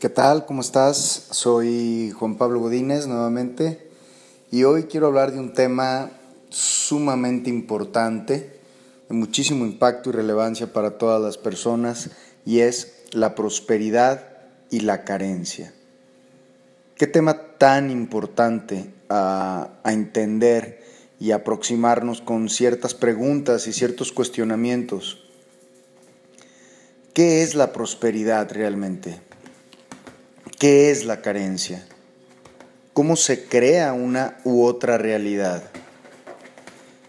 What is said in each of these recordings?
¿Qué tal? ¿Cómo estás? Soy Juan Pablo Godínez nuevamente y hoy quiero hablar de un tema sumamente importante, de muchísimo impacto y relevancia para todas las personas y es la prosperidad y la carencia. Qué tema tan importante a, a entender y aproximarnos con ciertas preguntas y ciertos cuestionamientos. ¿Qué es la prosperidad realmente? ¿Qué es la carencia? ¿Cómo se crea una u otra realidad?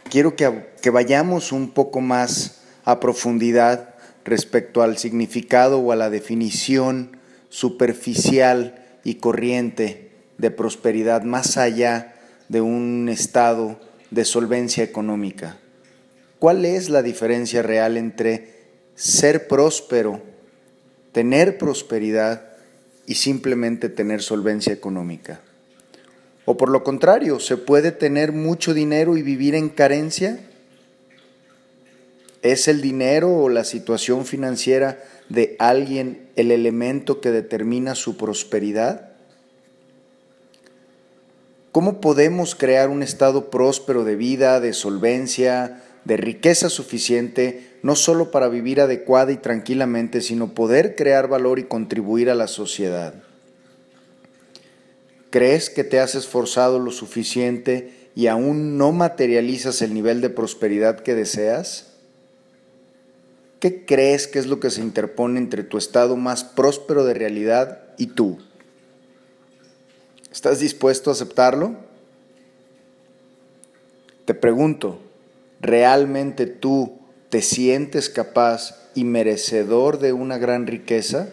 Quiero que, que, vayamos un poco más a profundidad respecto al significado o a la definición superficial y corriente de prosperidad más allá de un estado de solvencia económica. ¿Cuál es la diferencia real entre ser próspero, tener prosperidad y simplemente tener solvencia económica. O por lo contrario, ¿se puede tener mucho dinero y vivir en carencia? ¿Es el dinero o la situación financiera de alguien el elemento que determina su prosperidad? ¿Cómo podemos crear un estado próspero de vida, de solvencia, de riqueza suficiente, no solo para vivir adecuada y tranquilamente, sino poder crear valor y contribuir a la sociedad. ¿Crees que te has esforzado lo suficiente y aún no materializas el nivel de prosperidad que deseas? ¿Qué crees que es lo que se interpone entre tu estado más próspero de realidad y tú? ¿Estás dispuesto a aceptarlo? Te pregunto, ¿realmente tú te sientes capaz y merecedor de una gran riqueza?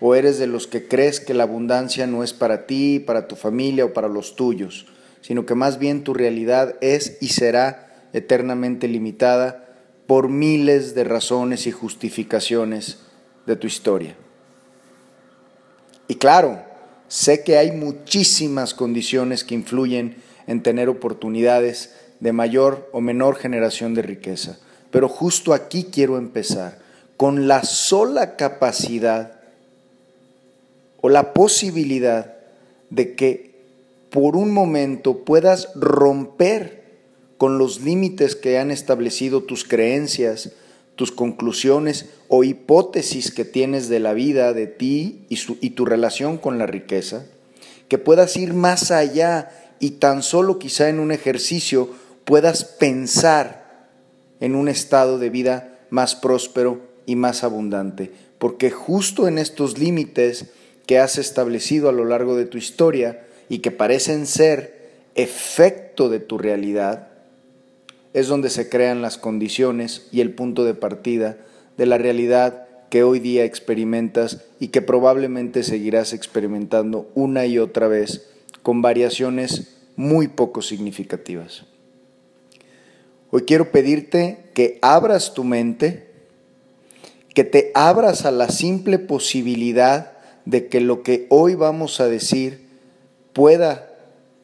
¿O eres de los que crees que la abundancia no es para ti, para tu familia o para los tuyos, sino que más bien tu realidad es y será eternamente limitada por miles de razones y justificaciones de tu historia? Y claro, sé que hay muchísimas condiciones que influyen en tener oportunidades de mayor o menor generación de riqueza. Pero justo aquí quiero empezar, con la sola capacidad o la posibilidad de que por un momento puedas romper con los límites que han establecido tus creencias, tus conclusiones o hipótesis que tienes de la vida, de ti y, tu relación con la riqueza, que puedas ir más allá y tan solo quizá en un ejercicio puedas pensar en un estado de vida más próspero y más abundante. Porque justo en estos límites que has establecido a lo largo de tu historia y que parecen ser efecto de tu realidad, es donde se crean las condiciones y el punto de partida de la realidad que hoy día experimentas y que probablemente seguirás experimentando una y otra vez con variaciones muy poco significativas. Hoy quiero pedirte que abras tu mente, que te abras a la simple posibilidad de que lo que hoy vamos a decir pueda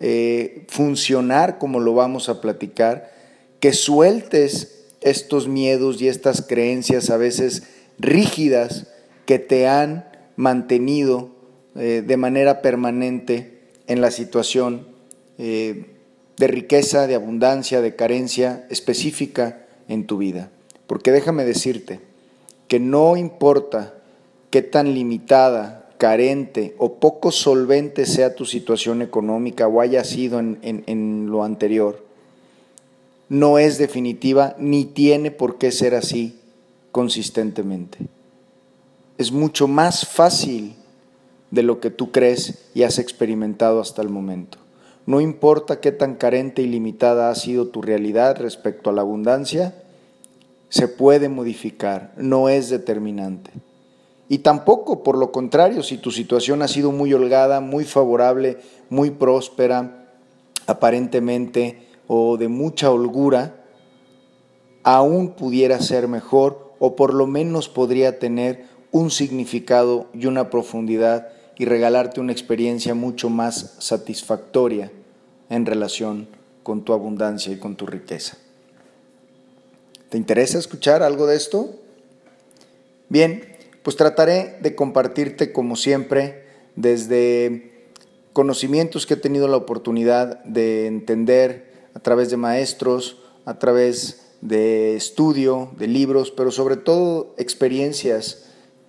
eh, funcionar como lo vamos a platicar, que sueltes estos miedos y estas creencias a veces rígidas que te han mantenido eh, de manera permanente en la situación eh, de riqueza, de abundancia, de carencia específica en tu vida. Porque déjame decirte que no importa qué tan limitada, carente o poco solvente sea tu situación económica o haya sido en, en lo anterior, no es definitiva ni tiene por qué ser así consistentemente. Es mucho más fácil de lo que tú crees y has experimentado hasta el momento. No importa qué tan carente y limitada ha sido tu realidad respecto a la abundancia, se puede modificar, no es determinante. Y tampoco, por lo contrario, si tu situación ha sido muy holgada, muy favorable, muy próspera, aparentemente, o de mucha holgura, aún pudiera ser mejor o por lo menos podría tener un significado y una profundidad y regalarte una experiencia mucho más satisfactoria en relación con tu abundancia y con tu riqueza. ¿Te interesa escuchar algo de esto? Bien, pues trataré de compartirte como siempre desde conocimientos que he tenido la oportunidad de entender a través de maestros, a través de estudio, de libros, pero sobre todo experiencias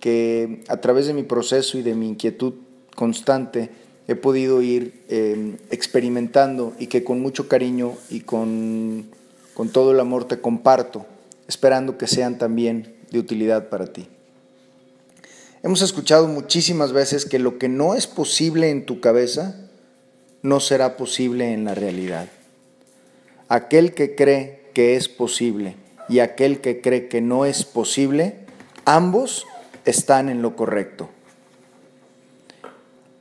que a través de mi proceso y de mi inquietud constante he podido ir em, experimentando y que con mucho cariño y con, con todo el amor te comparto, esperando que sean también de utilidad para ti. Hemos escuchado muchísimas veces que lo que no es posible en tu cabeza no será posible en la realidad. Aquel que cree que es posible y aquel que cree que no es posible, ambos están en lo correcto.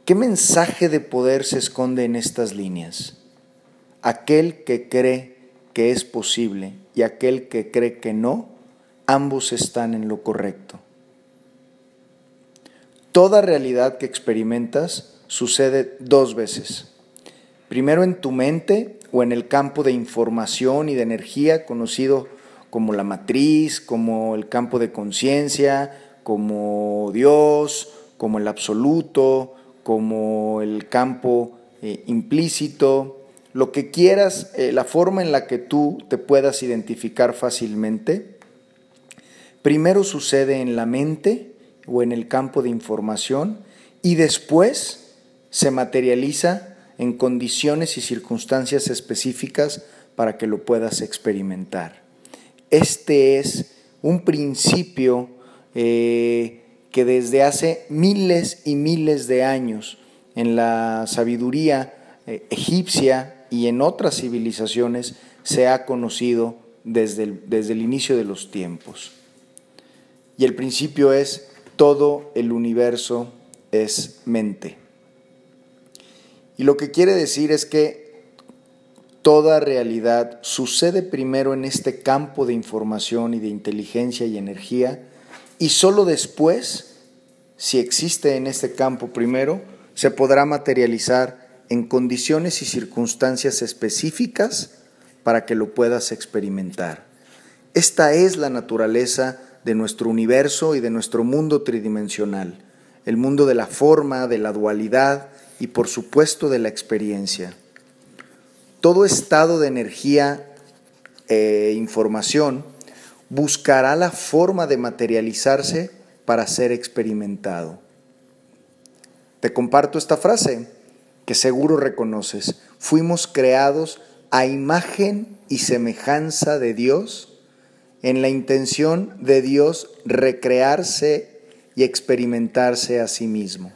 ¿Qué mensaje de poder se esconde en estas líneas? Aquel que cree que es posible y aquel que cree que no, ambos están en lo correcto. Toda realidad que experimentas sucede dos veces. Primero en tu mente o en el campo de información y de energía conocido como la matriz, como el campo de conciencia, como Dios, como el absoluto, como el campo eh, implícito, lo que quieras, eh, la forma en la que tú te puedas identificar fácilmente, primero sucede en la mente o en el campo de información y después se materializa en condiciones y circunstancias específicas para que lo puedas experimentar. Este es un principio eh, que desde hace miles y miles de años en la sabiduría eh, egipcia y en otras civilizaciones se ha conocido desde el, desde el inicio de los tiempos. Y el principio es, todo el universo es mente. Y lo que quiere decir es que toda realidad sucede primero en este campo de información y de inteligencia y energía, y solo después, si existe en este campo primero, se podrá materializar en condiciones y circunstancias específicas para que lo puedas experimentar. Esta es la naturaleza de nuestro universo y de nuestro mundo tridimensional, el mundo de la forma, de la dualidad y por supuesto de la experiencia. Todo estado de energía e información buscará la forma de materializarse para ser experimentado. Te comparto esta frase que seguro reconoces. Fuimos creados a imagen y semejanza de Dios en la intención de Dios recrearse y experimentarse a sí mismo.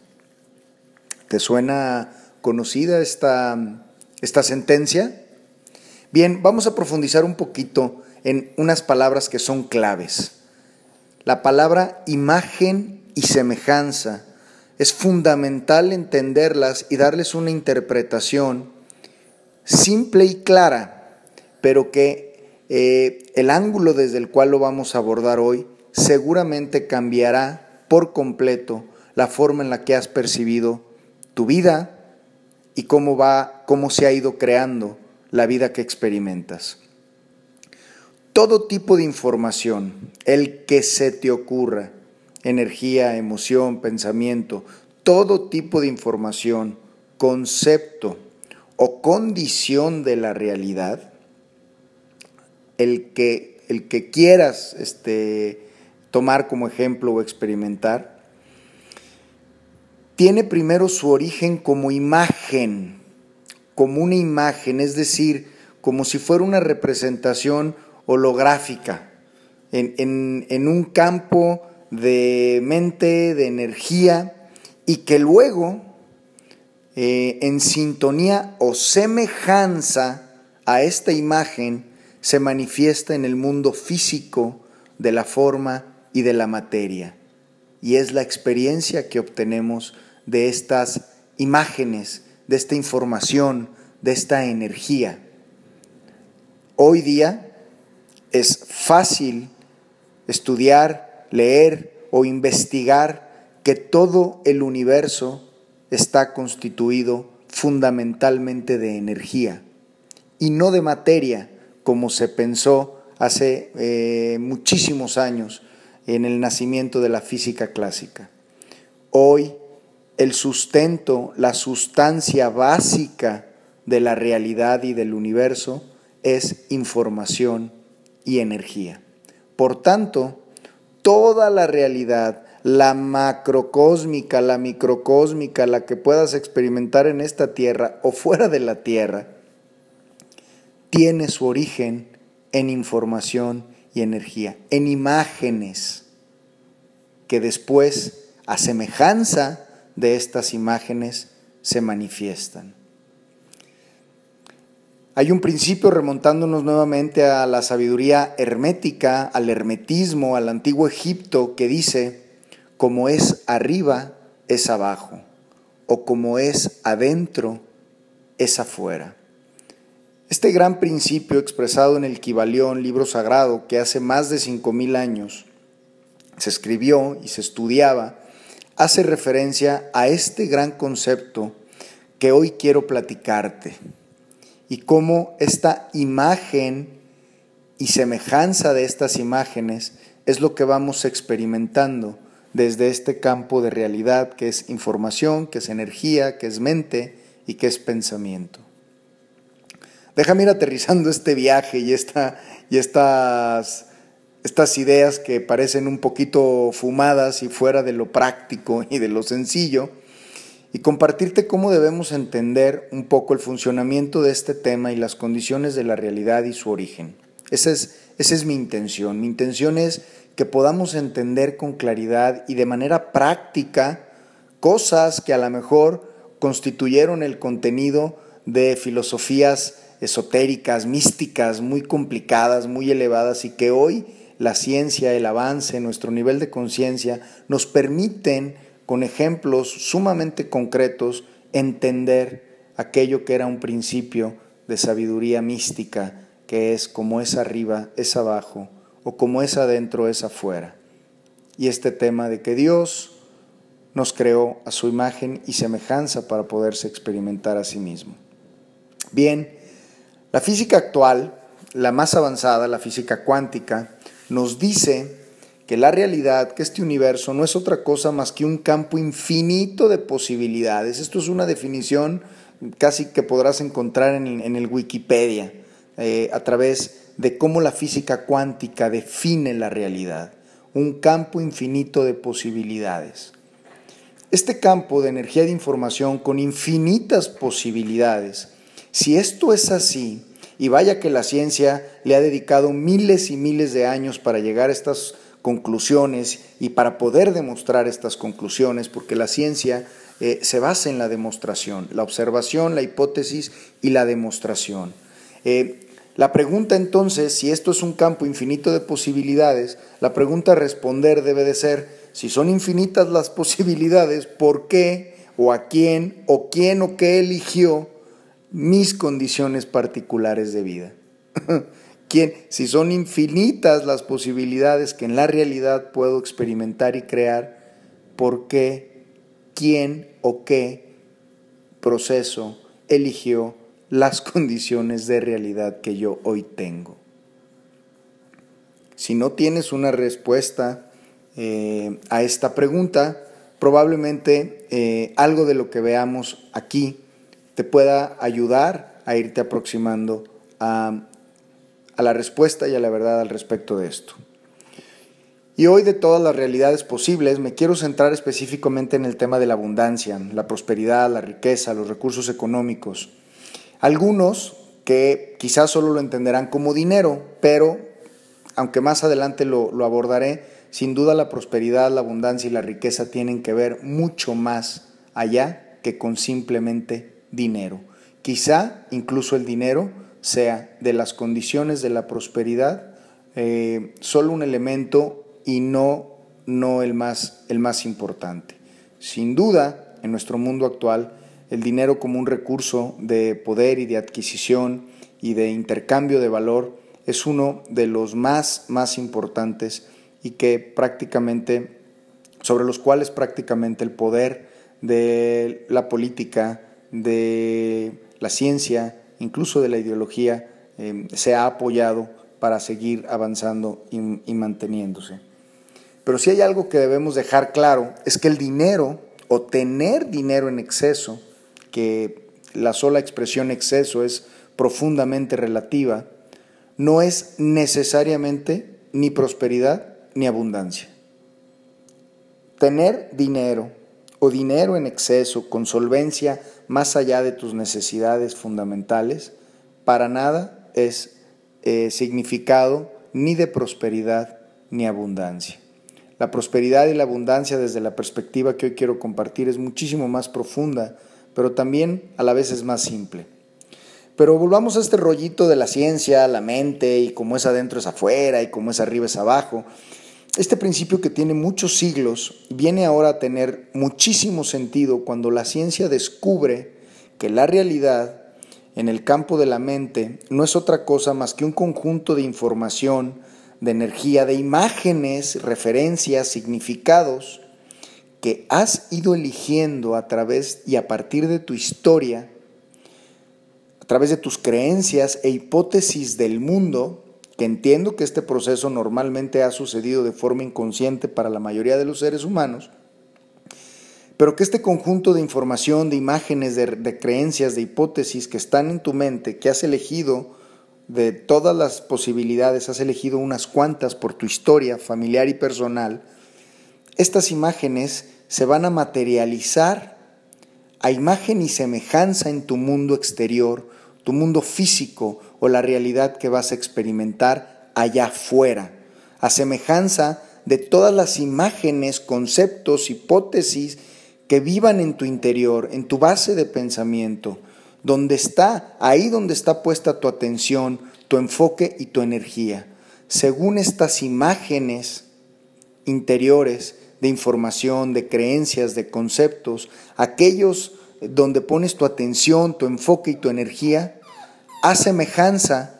¿Te suena conocida esta, esta sentencia? Bien, vamos a profundizar un poquito en unas palabras que son claves. La palabra imagen y semejanza es fundamental entenderlas y darles una interpretación simple y clara, pero que eh, el ángulo desde el cual lo vamos a abordar hoy seguramente cambiará por completo la forma en la que has percibido tu vida y cómo va, cómo se ha ido creando la vida que experimentas todo tipo de información, el que se te ocurra, energía, emoción, pensamiento, todo tipo de información, concepto o condición de la realidad, el que, el que quieras este, tomar como ejemplo o experimentar, tiene primero su origen como imagen, como una imagen, es decir, como si fuera una representación holográfica, en, un campo de mente, de energía, y que luego, eh, en sintonía o semejanza a esta imagen, se manifiesta en el mundo físico de la forma y de la materia. Y es la experiencia que obtenemos de estas imágenes, de esta información, de esta energía. Hoy día es fácil estudiar, leer o investigar que todo el universo está constituido fundamentalmente de energía y no de materia como se pensó hace eh, muchísimos años en el nacimiento de la física clásica. Hoy el sustento, la sustancia básica de la realidad y del universo es información y energía. Por tanto, toda la realidad, la macrocósmica, la microcósmica, la que puedas experimentar en esta tierra o fuera de la tierra, tiene su origen en información y energía, en imágenes que después, a semejanza de estas imágenes, se manifiestan. Hay un principio remontándonos nuevamente a la sabiduría hermética, al hermetismo, al antiguo Egipto, que dice, como es arriba, es abajo, o como es adentro, es afuera. Este gran principio expresado en el Kibalión, libro sagrado, que hace más de cinco mil años se escribió y se estudiaba, hace referencia a este gran concepto que hoy quiero platicarte y cómo esta imagen y semejanza de estas imágenes es lo que vamos experimentando desde este campo de realidad que es información, que es energía, que es mente y que es pensamiento. Déjame ir aterrizando este viaje y, esta, y estas, estas ideas que parecen un poquito fumadas y fuera de lo práctico y de lo sencillo y compartirte cómo debemos entender un poco el funcionamiento de este tema y las condiciones de la realidad y su origen. Esa es, esa es mi intención. Mi intención es que podamos entender con claridad y de manera práctica cosas que a lo mejor constituyeron el contenido de filosofías esotéricas, místicas, muy complicadas, muy elevadas y que hoy la ciencia, el avance, nuestro nivel de conciencia nos permiten con ejemplos sumamente concretos, entender aquello que era un principio de sabiduría mística, que es como es arriba, es abajo, o como es adentro, es afuera. Y este tema de que Dios nos creó a su imagen y semejanza para poderse experimentar a sí mismo. Bien, la física actual, la más avanzada, la física cuántica, nos dice que la realidad, que este universo no es otra cosa más que un campo infinito de posibilidades. Esto es una definición casi que podrás encontrar en el, Wikipedia, eh, a través de cómo la física cuántica define la realidad. Un campo infinito de posibilidades. Este campo de energía de información con infinitas posibilidades, si esto es así, y vaya que la ciencia le ha dedicado miles y miles de años para llegar a estas conclusiones y para poder demostrar estas conclusiones, porque la ciencia eh, se basa en la demostración, la observación, la hipótesis y la demostración. Eh, la pregunta entonces, si esto es un campo infinito de posibilidades, la pregunta a responder debe de ser, si son infinitas las posibilidades, ¿por qué o a quién o quién o qué eligió mis condiciones particulares de vida? ¿Quién, si son infinitas las posibilidades que en la realidad puedo experimentar y crear, ¿por qué, quién o qué proceso eligió las condiciones de realidad que yo hoy tengo? Si no tienes una respuesta eh, a esta pregunta, probablemente eh, algo de lo que veamos aquí te pueda ayudar a irte aproximando a a la respuesta y a la verdad al respecto de esto. Y hoy de todas las realidades posibles me quiero centrar específicamente en el tema de la abundancia, la prosperidad, la riqueza, los recursos económicos. Algunos que quizás solo lo entenderán como dinero, pero aunque más adelante lo, lo abordaré, sin duda la prosperidad, la abundancia y la riqueza tienen que ver mucho más allá que con simplemente dinero. Quizá incluso el dinero sea de las condiciones de la prosperidad eh, solo un elemento y no, no el, más, el más importante. Sin duda, en nuestro mundo actual, el dinero como un recurso de poder y de adquisición y de intercambio de valor es uno de los más, más importantes y que prácticamente, sobre los cuales prácticamente el poder de la política, de la ciencia, incluso de la ideología, eh, se ha apoyado para seguir avanzando y, manteniéndose. Pero si hay algo que debemos dejar claro es que el dinero o tener dinero en exceso, que la sola expresión exceso es profundamente relativa, no es necesariamente ni prosperidad ni abundancia. Tener dinero o dinero en exceso con solvencia más allá de tus necesidades fundamentales, para nada es eh, significado ni de prosperidad ni abundancia. La prosperidad y la abundancia desde la perspectiva que hoy quiero compartir es muchísimo más profunda, pero también a la vez es más simple. Pero volvamos a este rollito de la ciencia, la mente y cómo es adentro es afuera y cómo es arriba es abajo. Este principio que tiene muchos siglos viene ahora a tener muchísimo sentido cuando la ciencia descubre que la realidad en el campo de la mente no es otra cosa más que un conjunto de información, de energía, de imágenes, referencias, significados que has ido eligiendo a través y a partir de tu historia, a través de tus creencias e hipótesis del mundo, que entiendo que este proceso normalmente ha sucedido de forma inconsciente para la mayoría de los seres humanos, pero que este conjunto de información, de imágenes, de, de creencias, de hipótesis que están en tu mente, que has elegido, de todas las posibilidades, has elegido unas cuantas por tu historia familiar y personal, estas imágenes se van a materializar a imagen y semejanza en tu mundo exterior, tu mundo físico o la realidad que vas a experimentar allá afuera, a semejanza de todas las imágenes, conceptos, hipótesis que vivan en tu interior, en tu base de pensamiento, donde está, ahí donde está puesta tu atención, tu enfoque y tu energía. Según estas imágenes interiores de información, de creencias, de conceptos, aquellos donde pones tu atención, tu enfoque y tu energía, a semejanza,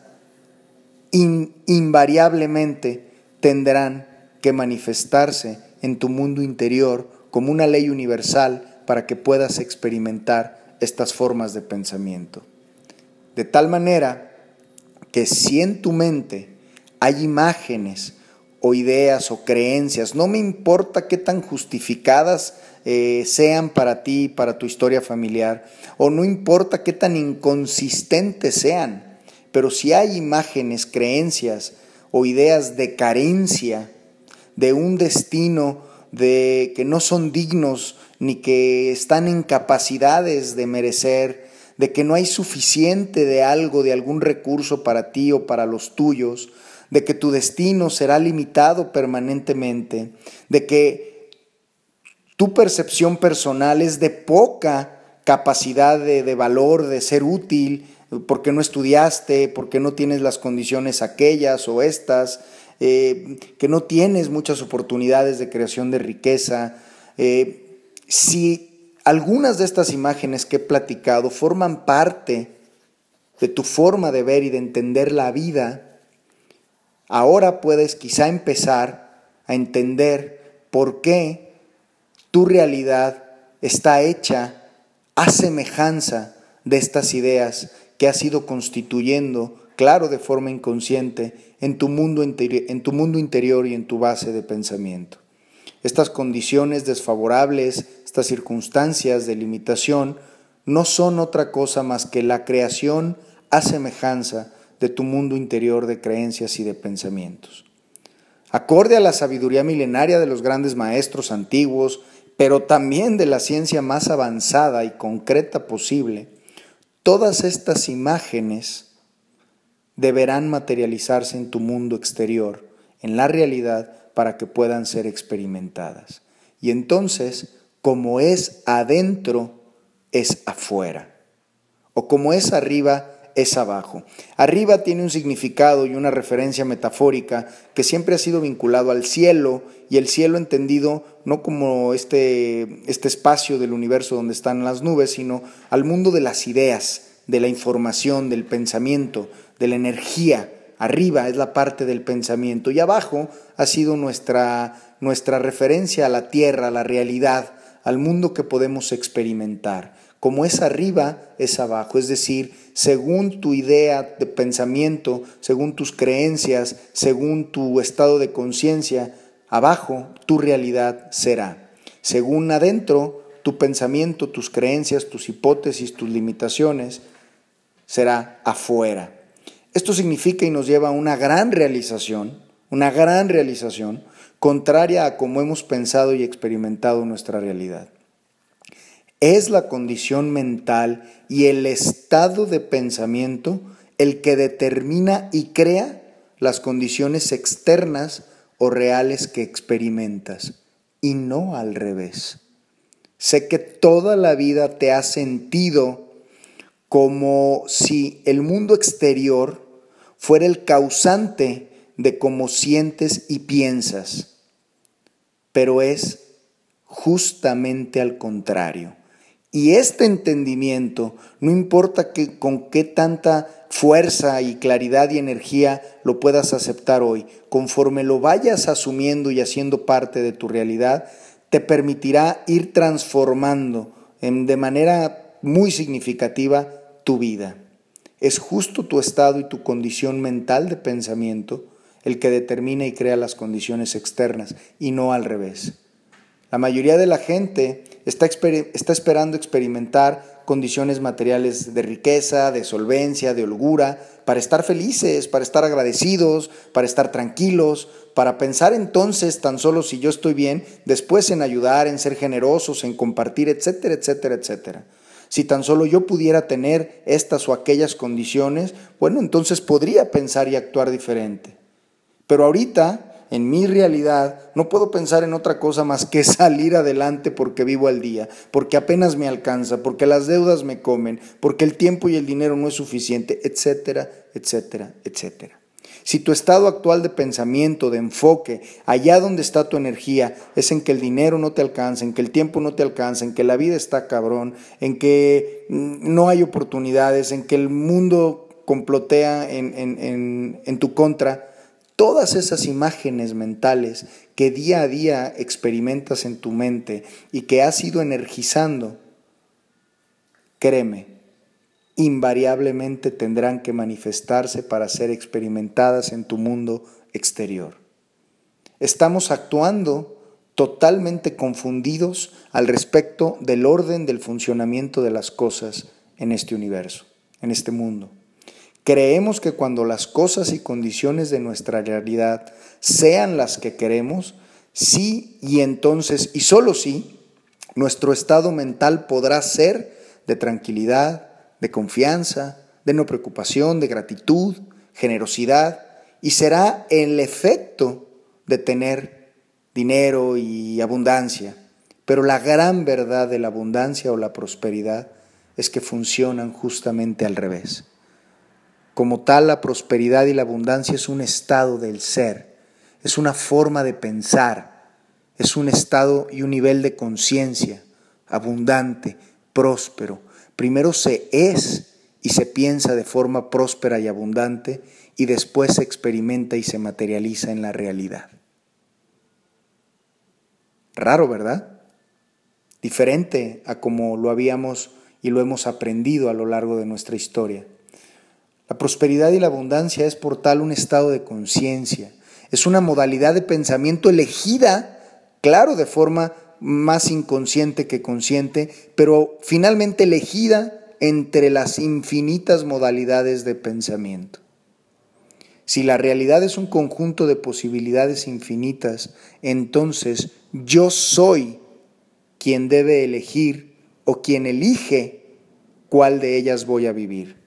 invariablemente tendrán que manifestarse en tu mundo interior como una ley universal para que puedas experimentar estas formas de pensamiento. De tal manera que si en tu mente hay imágenes o ideas o creencias, no me importa qué tan justificadas eh, sean para ti, para tu historia familiar, o no importa qué tan inconsistentes sean, pero si hay imágenes, creencias o ideas de carencia, de un destino de que no son dignos ni que están en capacidades de merecer, de que no hay suficiente de algo, de algún recurso para ti o para los tuyos, de que tu destino será limitado permanentemente, de que tu percepción personal es de poca capacidad de, de valor, de ser útil, porque no estudiaste, porque no tienes las condiciones aquellas o estas, eh, que no tienes muchas oportunidades de creación de riqueza. Eh, si algunas de estas imágenes que he platicado forman parte de tu forma de ver y de entender la vida, ahora puedes quizá empezar a entender por qué tu realidad está hecha a semejanza de estas ideas que has ido constituyendo claro de forma inconsciente en tu, mundo en tu mundo interior y en tu base de pensamiento. Estas condiciones desfavorables, estas circunstancias de limitación, no son otra cosa más que la creación a semejanza de tu mundo interior de creencias y de pensamientos. Acorde a la sabiduría milenaria de los grandes maestros antiguos, pero también de la ciencia más avanzada y concreta posible, todas estas imágenes deberán materializarse en tu mundo exterior, en la realidad, para que puedan ser experimentadas. Y entonces, como es adentro, es afuera. O como es arriba, es abajo. Arriba tiene un significado y una referencia metafórica que siempre ha sido vinculado al cielo y el cielo entendido no como este, este espacio del universo donde están las nubes, sino al mundo de las ideas, de la información, del pensamiento, de la energía. Arriba es la parte del pensamiento y abajo ha sido nuestra, nuestra referencia a la tierra, a la realidad, al mundo que podemos experimentar. Como es arriba, es abajo. Es decir, según tu idea de pensamiento, según tus creencias, según tu estado de conciencia, abajo tu realidad será. Según adentro, tu pensamiento, tus creencias, tus hipótesis, tus limitaciones, será afuera. Esto significa y nos lleva a una gran realización, una gran realización, contraria a como hemos pensado y experimentado nuestra realidad. Es la condición mental y el estado de pensamiento el que determina y crea las condiciones externas o reales que experimentas, y no al revés. Sé que toda la vida te has sentido como si el mundo exterior fuera el causante de cómo sientes y piensas, pero es justamente al contrario. Y este entendimiento, no importa que, con qué tanta fuerza y claridad y energía lo puedas aceptar hoy, conforme lo vayas asumiendo y haciendo parte de tu realidad, te permitirá ir transformando de manera muy significativa tu vida. Es justo tu estado y tu condición mental de pensamiento el que determina y crea las condiciones externas y no al revés. La mayoría de la gente está, está esperando experimentar condiciones materiales de riqueza, de solvencia, de holgura, para estar felices, para estar agradecidos, para estar tranquilos, para pensar entonces tan solo si yo estoy bien, después en ayudar, en ser generosos, en compartir, etcétera, etcétera, etcétera. Si tan solo yo pudiera tener estas o aquellas condiciones, bueno, entonces podría pensar y actuar diferente. Pero ahorita en mi realidad, no puedo pensar en otra cosa más que salir adelante porque vivo al día, porque apenas me alcanza, porque las deudas me comen, porque el tiempo y el dinero no es suficiente, etcétera, etcétera, etcétera. Si tu estado actual de pensamiento, de enfoque, allá donde está tu energía, es en que el dinero no te alcanza, en que el tiempo no te alcanza, en que la vida está cabrón, en que mm, no hay oportunidades, en que el mundo complotea en, en, en tu contra, todas esas imágenes mentales que día a día experimentas en tu mente y que has ido energizando, créeme, invariablemente tendrán que manifestarse para ser experimentadas en tu mundo exterior. Estamos actuando totalmente confundidos al respecto del orden del funcionamiento de las cosas en este universo, en este mundo. Creemos que cuando las cosas y condiciones de nuestra realidad sean las que queremos, sí y entonces, y solo sí, nuestro estado mental podrá ser de tranquilidad, de confianza, de no preocupación, de gratitud, generosidad, y será el efecto de tener dinero y abundancia. Pero la gran verdad de la abundancia o la prosperidad es que funcionan justamente al revés. Como tal, la prosperidad y la abundancia es un estado del ser, es una forma de pensar, es un estado y un nivel de conciencia abundante, próspero. Primero se es y se piensa de forma próspera y abundante y después se experimenta y se materializa en la realidad. Raro, ¿verdad? Diferente a como lo habíamos y lo hemos aprendido a lo largo de nuestra historia. La prosperidad y la abundancia es por tal un estado de conciencia, es una modalidad de pensamiento elegida, claro, de forma más inconsciente que consciente, pero finalmente elegida entre las infinitas modalidades de pensamiento. Si la realidad es un conjunto de posibilidades infinitas, entonces yo soy quien debe elegir o quien elige cuál de ellas voy a vivir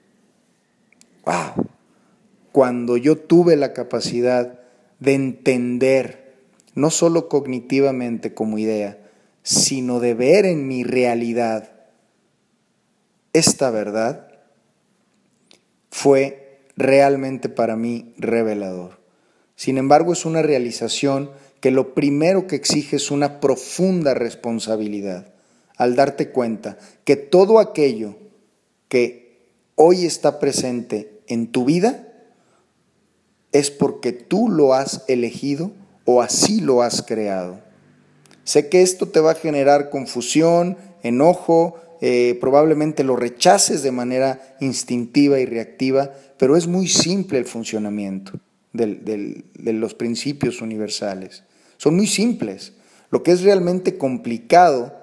wow, cuando yo tuve la capacidad de entender, no solo cognitivamente como idea, sino de ver en mi realidad esta verdad, fue realmente para mí revelador. Sin embargo, es una realización que lo primero que exige es una profunda responsabilidad al darte cuenta que todo aquello que hoy está presente en tu vida es porque tú lo has elegido o así lo has creado. Sé que esto te va a generar confusión, enojo, eh, probablemente lo rechaces de manera instintiva y reactiva, pero es muy simple el funcionamiento de los principios universales. son muy simples. Lo que es realmente complicado,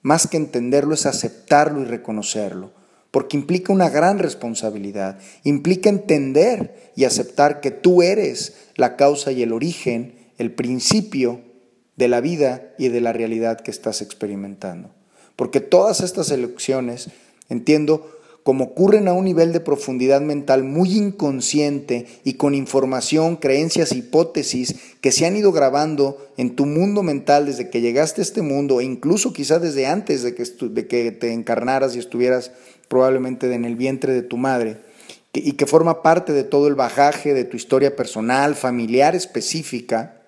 más que entenderlo, es aceptarlo y reconocerlo, porque implica una gran responsabilidad, implica entender y aceptar que tú eres la causa y el origen, el principio de la vida y de la realidad que estás experimentando. Porque todas estas elecciones, entiendo, como ocurren a un nivel de profundidad mental muy inconsciente y con información, creencias, hipótesis que se han ido grabando en tu mundo mental desde que llegaste a este mundo e incluso quizá desde antes de que, de que te encarnaras y estuvieras probablemente en el vientre de tu madre y que forma parte de todo el bajaje de tu historia personal, familiar específica,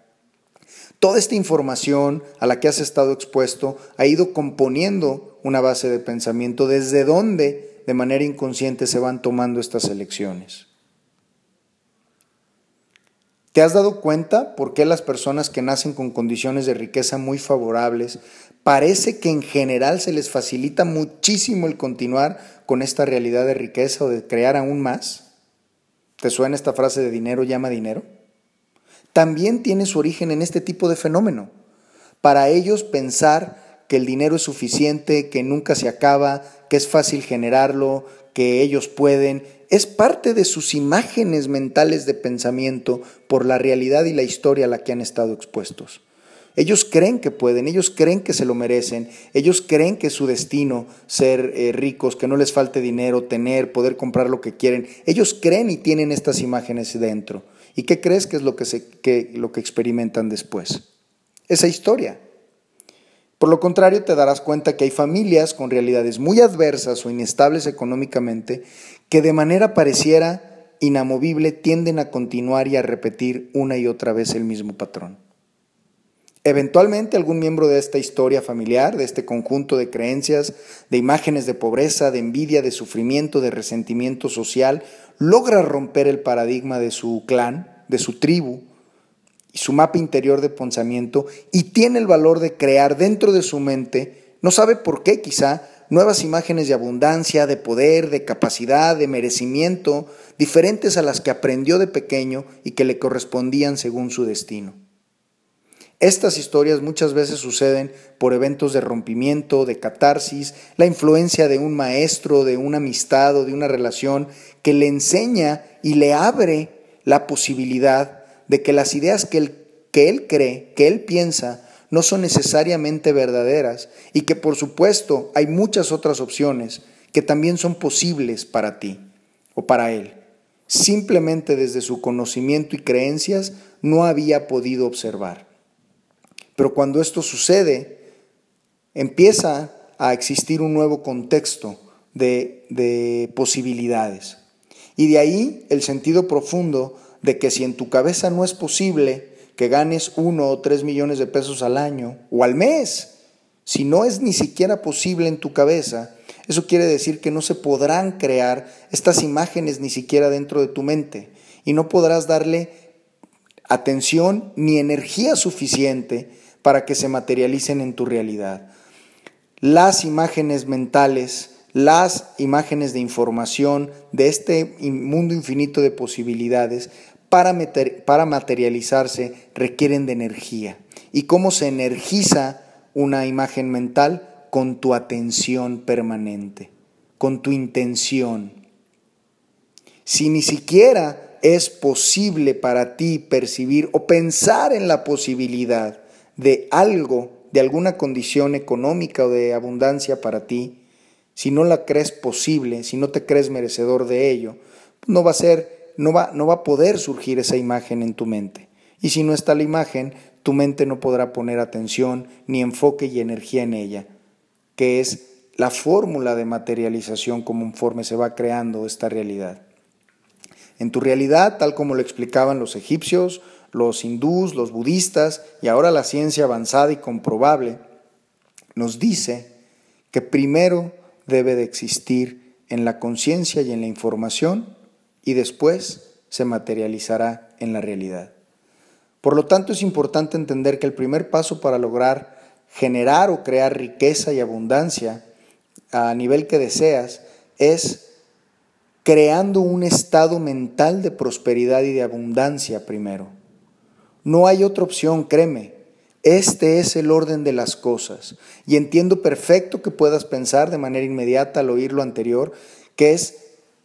toda esta información a la que has estado expuesto ha ido componiendo una base de pensamiento desde donde de manera inconsciente se van tomando estas elecciones. ¿Te has dado cuenta por qué las personas que nacen con condiciones de riqueza muy favorables parece que en general se les facilita muchísimo el continuar con esta realidad de riqueza o de crear aún más? ¿Te suena esta frase de dinero llama dinero? También tiene su origen en este tipo de fenómeno. Para ellos pensar que el dinero es suficiente, que nunca se acaba, que es fácil generarlo, que ellos pueden, es parte de sus imágenes mentales de pensamiento por la realidad y la historia a la que han estado expuestos. Ellos creen que pueden, ellos creen que se lo merecen, ellos creen que es su destino ser eh, ricos, que no les falte dinero, tener, poder comprar lo que quieren. Ellos creen y tienen estas imágenes dentro. ¿Y qué crees que es lo que, se, que, lo que experimentan después? Esa historia. Por lo contrario, te darás cuenta que hay familias con realidades muy adversas o inestables económicamente que de manera pareciera inamovible tienden a continuar y a repetir una y otra vez el mismo patrón. Eventualmente algún miembro de esta historia familiar, de este conjunto de creencias, de imágenes de pobreza, de envidia, de sufrimiento, de resentimiento social, logra romper el paradigma de su clan, de su tribu, y su mapa interior de pensamiento y tiene el valor de crear dentro de su mente, no sabe por qué quizá, nuevas imágenes de abundancia, de poder, de capacidad, de merecimiento, diferentes a las que aprendió de pequeño y que le correspondían según su destino. Estas historias muchas veces suceden por eventos de rompimiento, de catarsis, la influencia de un maestro, de una amistad o de una relación que le enseña y le abre la posibilidad de que las ideas que él, que él cree, que él piensa, no son necesariamente verdaderas y que por supuesto hay muchas otras opciones que también son posibles para ti o para él. Simplemente desde su conocimiento y creencias no había podido observar. Pero cuando esto sucede, empieza a existir un nuevo contexto de, de posibilidades. Y de ahí el sentido profundo de que si en tu cabeza no es posible que ganes uno o tres millones de pesos al año o al mes, si no es ni siquiera posible en tu cabeza, eso quiere decir que no se podrán crear estas imágenes ni siquiera dentro de tu mente y no podrás darle atención ni energía suficiente para que se materialicen en tu realidad. Las imágenes mentales, las imágenes de información de este mundo infinito de posibilidades para, materializarse requieren de energía. ¿Y cómo se energiza una imagen mental? Con tu atención permanente, con tu intención. Si ni siquiera es posible para ti percibir o pensar en la posibilidad de algo, de alguna condición económica o de abundancia para ti, si no la crees posible, si no te crees merecedor de ello, no va a ser no va, no va a poder surgir esa imagen en tu mente. Y si no está la imagen, tu mente no podrá poner atención, ni enfoque y energía en ella, que es la fórmula de materialización conforme se va creando esta realidad. En tu realidad, tal como lo explicaban los egipcios, los hindús, los budistas y ahora la ciencia avanzada y comprobable, nos dice que primero debe de existir en la conciencia y en la información y después se materializará en la realidad. Por lo tanto, es importante entender que el primer paso para lograr generar o crear riqueza y abundancia a nivel que deseas es creando un estado mental de prosperidad y de abundancia primero. No hay otra opción, créeme. Este es el orden de las cosas. Y entiendo perfecto que puedas pensar de manera inmediata al oír lo anterior, que es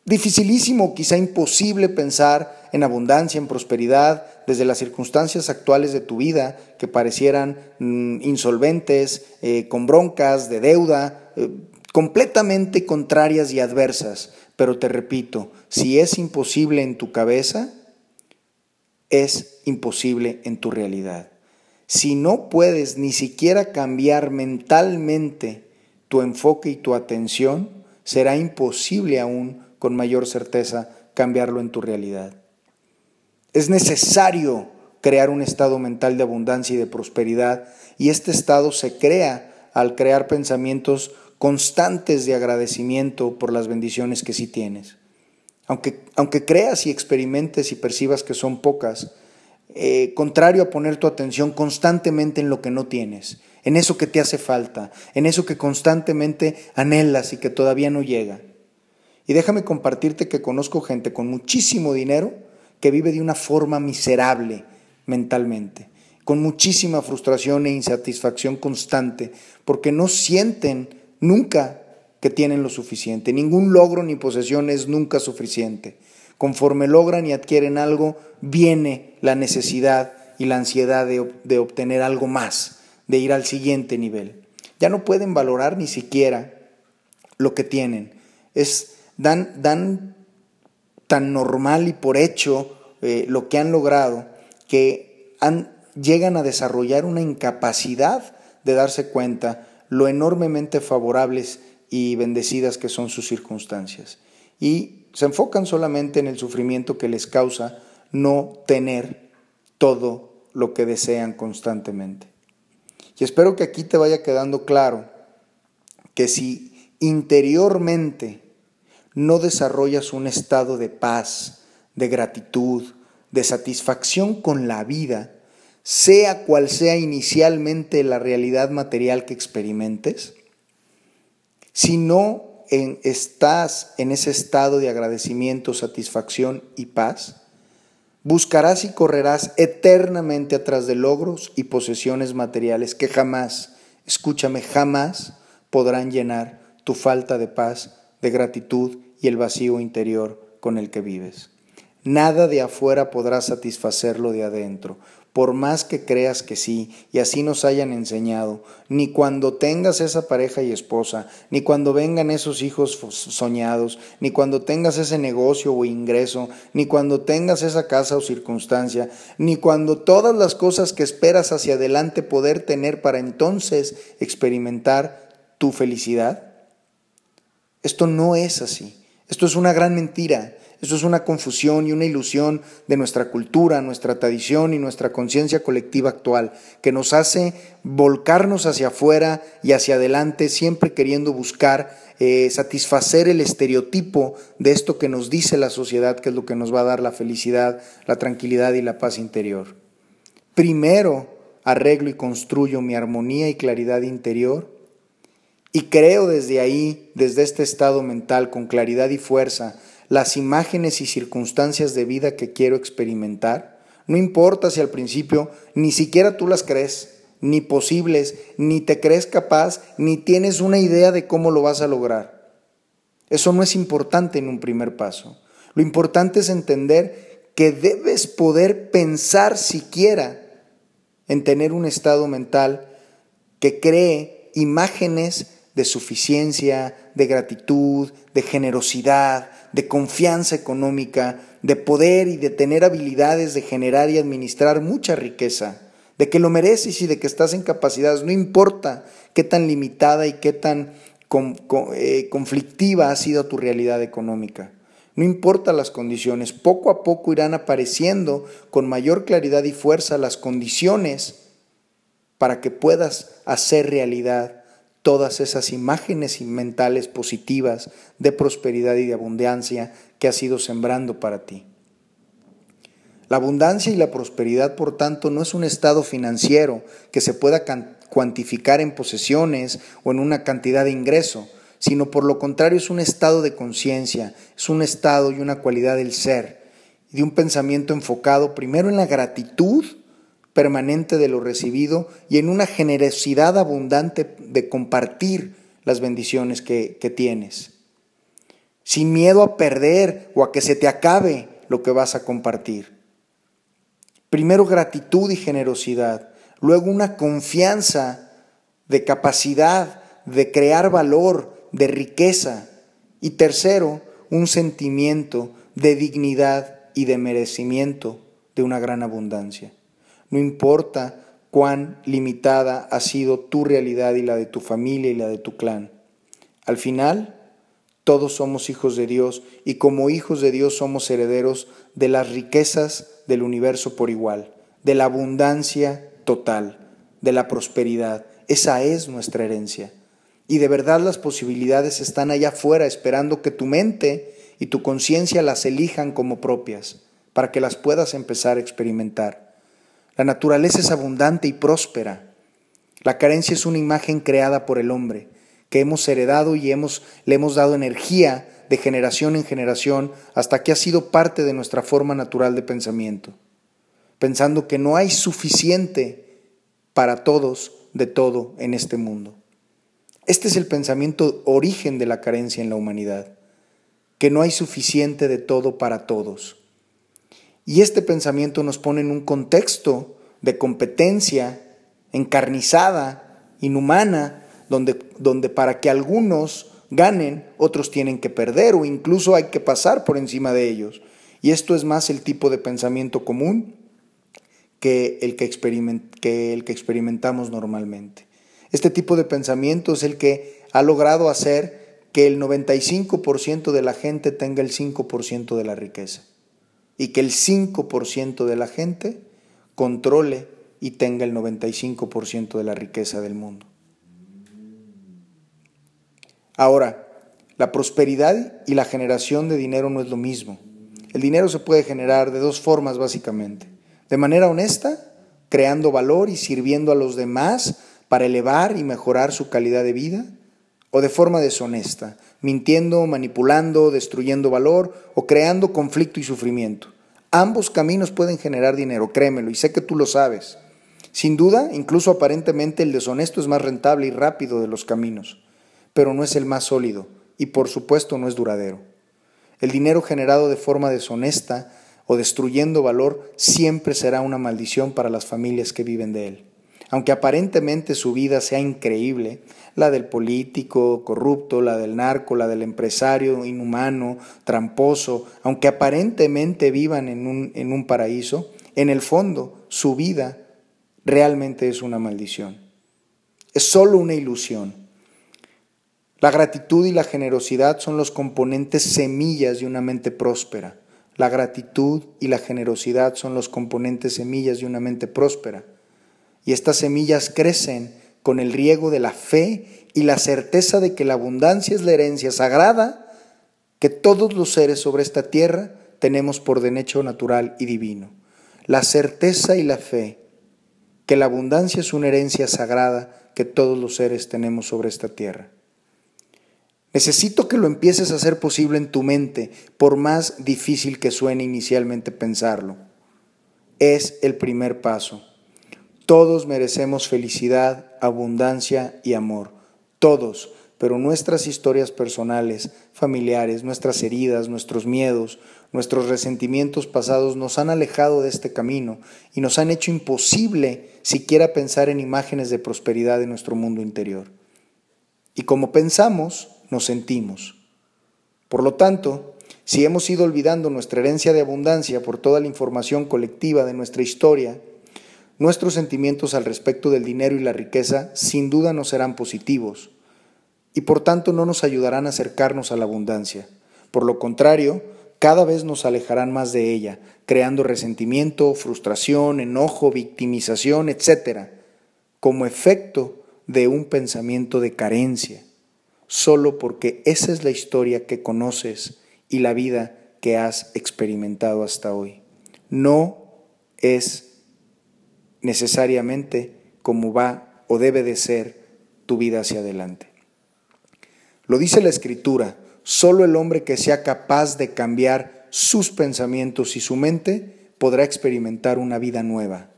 dificilísimo, quizá imposible pensar en abundancia, en prosperidad, desde las circunstancias actuales de tu vida, que parecieran mm, insolventes, eh, con broncas, de deuda, eh, completamente contrarias y adversas. Pero te repito, si es imposible en tu cabeza, es imposible en tu realidad. Si no puedes ni siquiera cambiar mentalmente tu enfoque y tu atención, será imposible aún con mayor certeza cambiarlo en tu realidad. Es necesario crear un estado mental de abundancia y de prosperidad y este estado se crea al crear pensamientos constantes de agradecimiento por las bendiciones que sí tienes. Aunque, aunque creas y experimentes y percibas que son pocas, eh, contrario a poner tu atención constantemente en lo que no tienes, en eso que te hace falta, en eso que constantemente anhelas y que todavía no llega. Y déjame compartirte que conozco gente con muchísimo dinero que vive de una forma miserable mentalmente, con muchísima frustración e insatisfacción constante, porque no sienten nunca que tienen lo suficiente. Ningún logro ni posesión es nunca suficiente. Conforme logran y adquieren algo, viene la necesidad y la ansiedad de, de, obtener algo más, de ir al siguiente nivel. Ya no pueden valorar ni siquiera lo que tienen. Es, dan, dan tan normal y por hecho eh, lo que han logrado que han, llegan a desarrollar una incapacidad de darse cuenta lo enormemente favorables y bendecidas que son sus circunstancias. Y se enfocan solamente en el sufrimiento que les causa no tener todo lo que desean constantemente. Y espero que aquí te vaya quedando claro que si interiormente no desarrollas un estado de paz, de gratitud, de satisfacción con la vida, sea cual sea inicialmente la realidad material que experimentes, si no estás en ese estado de agradecimiento, satisfacción y paz, buscarás y correrás eternamente atrás de logros y posesiones materiales que jamás, escúchame, jamás podrán llenar tu falta de paz, de gratitud y el vacío interior con el que vives. Nada de afuera podrá satisfacerlo de adentro, por más que creas que sí, y así nos hayan enseñado, ni cuando tengas esa pareja y esposa, ni cuando vengan esos hijos soñados, ni cuando tengas ese negocio o ingreso, ni cuando tengas esa casa o circunstancia, ni cuando todas las cosas que esperas hacia adelante poder tener para entonces experimentar tu felicidad. Esto no es así. Esto es una gran mentira. Esto es una confusión y una ilusión de nuestra cultura, nuestra tradición y nuestra conciencia colectiva actual, que nos hace volcarnos hacia afuera y hacia adelante, siempre queriendo buscar eh, satisfacer el estereotipo de esto que nos dice la sociedad, que es lo que nos va a dar la felicidad, la tranquilidad y la paz interior. Primero arreglo y construyo mi armonía y claridad interior y creo desde ahí, desde este estado mental, con claridad y fuerza, las imágenes y circunstancias de vida que quiero experimentar, no importa si al principio ni siquiera tú las crees, ni posibles, ni te crees capaz, ni tienes una idea de cómo lo vas a lograr. Eso no es importante en un primer paso. Lo importante es entender que debes poder pensar siquiera en tener un estado mental que cree imágenes de suficiencia, de gratitud, de generosidad, de confianza económica, de poder y de tener habilidades de generar y administrar mucha riqueza, de que lo mereces y de que estás en capacidades, no importa qué tan limitada y qué tan eh, conflictiva ha sido tu realidad económica. No importa las condiciones, poco a poco irán apareciendo con mayor claridad y fuerza las condiciones para que puedas hacer realidad todas esas imágenes mentales positivas de prosperidad y de abundancia que has ido sembrando para ti. La abundancia y la prosperidad, por tanto, no es un estado financiero que se pueda cuantificar en posesiones o en una cantidad de ingreso, sino por lo contrario es un estado de conciencia, es un estado y una cualidad del ser, de un pensamiento enfocado primero en la gratitud permanente de lo recibido y en una generosidad abundante de compartir las bendiciones que, tienes. Sin miedo a perder o a que se te acabe lo que vas a compartir. Primero gratitud y generosidad, luego una confianza de capacidad de crear valor, de riqueza y tercero, un sentimiento de dignidad y de merecimiento de una gran abundancia. No importa cuán limitada ha sido tu realidad y la de tu familia y la de tu clan. Al final, todos somos hijos de Dios y como hijos de Dios somos herederos de las riquezas del universo por igual, de la abundancia total, de la prosperidad. Esa es nuestra herencia. Y de verdad las posibilidades están allá afuera esperando que tu mente y tu conciencia las elijan como propias, para que las puedas empezar a experimentar. La naturaleza es abundante y próspera. La carencia es una imagen creada por el hombre, que hemos heredado y hemos, le hemos dado energía de generación en generación hasta que ha sido parte de nuestra forma natural de pensamiento, pensando que no hay suficiente para todos de todo en este mundo. Este es el pensamiento origen de la carencia en la humanidad, que no hay suficiente de todo para todos. Y este pensamiento nos pone en un contexto de competencia encarnizada, inhumana, donde, donde para que algunos ganen, otros tienen que perder o incluso hay que pasar por encima de ellos. Y esto es más el tipo de pensamiento común que el que, que, el que experimentamos normalmente. Este tipo de pensamiento es el que ha logrado hacer que el 95% de la gente tenga el 5% de la riqueza y que el 5% de la gente controle y tenga el 95% de la riqueza del mundo. Ahora, la prosperidad y la generación de dinero no es lo mismo. El dinero se puede generar de dos formas básicamente. De manera honesta, creando valor y sirviendo a los demás para elevar y mejorar su calidad de vida? ¿O de forma deshonesta, mintiendo, manipulando, destruyendo valor o creando conflicto y sufrimiento? Ambos caminos pueden generar dinero, créemelo, y sé que tú lo sabes. Sin duda, incluso aparentemente el deshonesto es más rentable y rápido de los caminos, pero no es el más sólido y por supuesto no es duradero. El dinero generado de forma deshonesta o destruyendo valor siempre será una maldición para las familias que viven de él aunque aparentemente su vida sea increíble, la del político corrupto, la del narco, la del empresario inhumano, tramposo, aunque aparentemente vivan en un, en un paraíso, en el fondo su vida realmente es una maldición. Es solo una ilusión. La gratitud y la generosidad son los componentes semillas de una mente próspera. La gratitud y la generosidad son los componentes semillas de una mente próspera. Y estas semillas crecen con el riego de la fe y la certeza de que la abundancia es la herencia sagrada que todos los seres sobre esta tierra tenemos por derecho natural y divino. La certeza y la fe que la abundancia es una herencia sagrada que todos los seres tenemos sobre esta tierra. Necesito que lo empieces a hacer posible en tu mente, por más difícil que suene inicialmente pensarlo. Es el primer paso. Todos merecemos felicidad, abundancia y amor. Todos. Pero nuestras historias personales, familiares, nuestras heridas, nuestros miedos, nuestros resentimientos pasados nos han alejado de este camino y nos han hecho imposible siquiera pensar en imágenes de prosperidad en nuestro mundo interior. Y como pensamos, nos sentimos. Por lo tanto, si hemos ido olvidando nuestra herencia de abundancia por toda la información colectiva de nuestra historia, Nuestros sentimientos al respecto del dinero y la riqueza sin duda no serán positivos y por tanto no nos ayudarán a acercarnos a la abundancia. Por lo contrario, cada vez nos alejarán más de ella, creando resentimiento, frustración, enojo, victimización, etc., como efecto de un pensamiento de carencia, solo porque esa es la historia que conoces y la vida que has experimentado hasta hoy. No es necesariamente como va o debe de ser tu vida hacia adelante. Lo dice la escritura, solo el hombre que sea capaz de cambiar sus pensamientos y su mente podrá experimentar una vida nueva.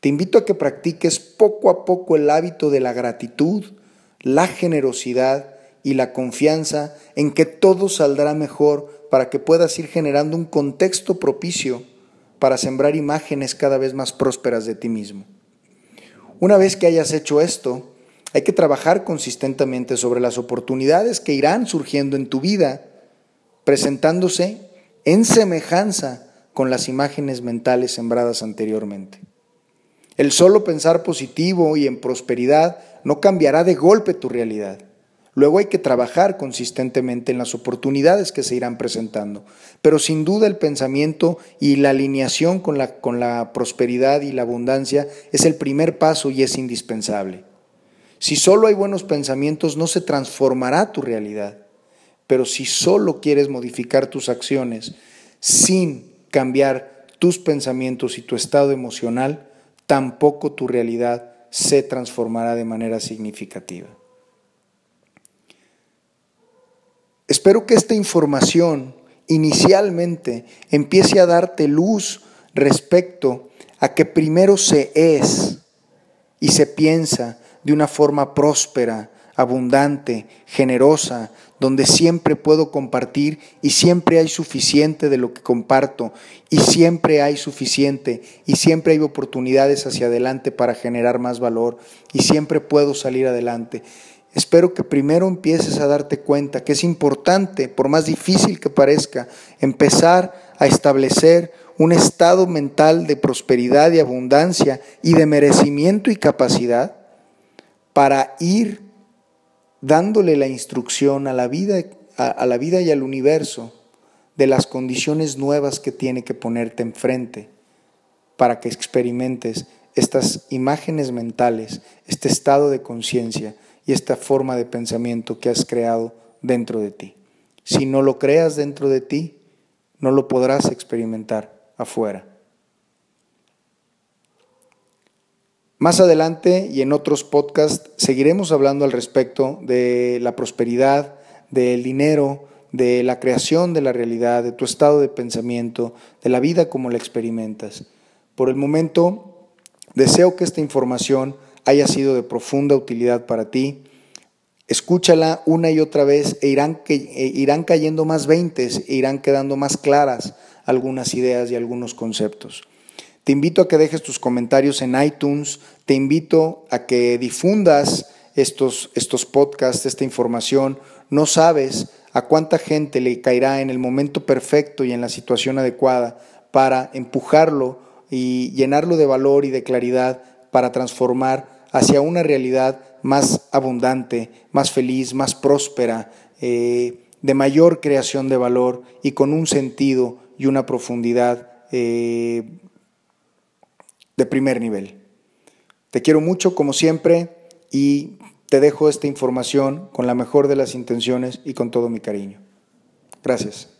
Te invito a que practiques poco a poco el hábito de la gratitud, la generosidad y la confianza en que todo saldrá mejor para que puedas ir generando un contexto propicio para sembrar imágenes cada vez más prósperas de ti mismo. Una vez que hayas hecho esto, hay que trabajar consistentemente sobre las oportunidades que irán surgiendo en tu vida, presentándose en semejanza con las imágenes mentales sembradas anteriormente. El solo pensar positivo y en prosperidad no cambiará de golpe tu realidad. Luego hay que trabajar consistentemente en las oportunidades que se irán presentando. Pero sin duda el pensamiento y la alineación con la, con la prosperidad y la abundancia es el primer paso y es indispensable. Si solo hay buenos pensamientos no se transformará tu realidad. Pero si solo quieres modificar tus acciones sin cambiar tus pensamientos y tu estado emocional, tampoco tu realidad se transformará de manera significativa. Espero que esta información inicialmente empiece a darte luz respecto a que primero se es y se piensa de una forma próspera, abundante, generosa, donde siempre puedo compartir y siempre hay suficiente de lo que comparto y siempre hay suficiente y siempre hay oportunidades hacia adelante para generar más valor y siempre puedo salir adelante. Espero que primero empieces a darte cuenta que es importante, por más difícil que parezca, empezar a establecer un estado mental de prosperidad y abundancia y de merecimiento y capacidad para ir dándole la instrucción a la vida, a, la vida y al universo de las condiciones nuevas que tiene que ponerte enfrente para que experimentes estas imágenes mentales, este estado de conciencia y esta forma de pensamiento que has creado dentro de ti. Si no lo creas dentro de ti, no lo podrás experimentar afuera. Más adelante y en otros podcasts seguiremos hablando al respecto de la prosperidad, del dinero, de la creación de la realidad, de tu estado de pensamiento, de la vida como la experimentas. Por el momento, deseo que esta información haya sido de profunda utilidad para ti. Escúchala una y otra vez e irán, e irán cayendo más veintes e irán quedando más claras algunas ideas y algunos conceptos. Te invito a que dejes tus comentarios en iTunes, te invito a que difundas estos, estos podcasts, esta información. No sabes a cuánta gente le caerá en el momento perfecto y en la situación adecuada para empujarlo y llenarlo de valor y de claridad para transformar hacia una realidad más abundante, más feliz, más próspera, eh, de mayor creación de valor y con un sentido y una profundidad eh, de primer nivel. Te quiero mucho como siempre y te dejo esta información con la mejor de las intenciones y con todo mi cariño. Gracias.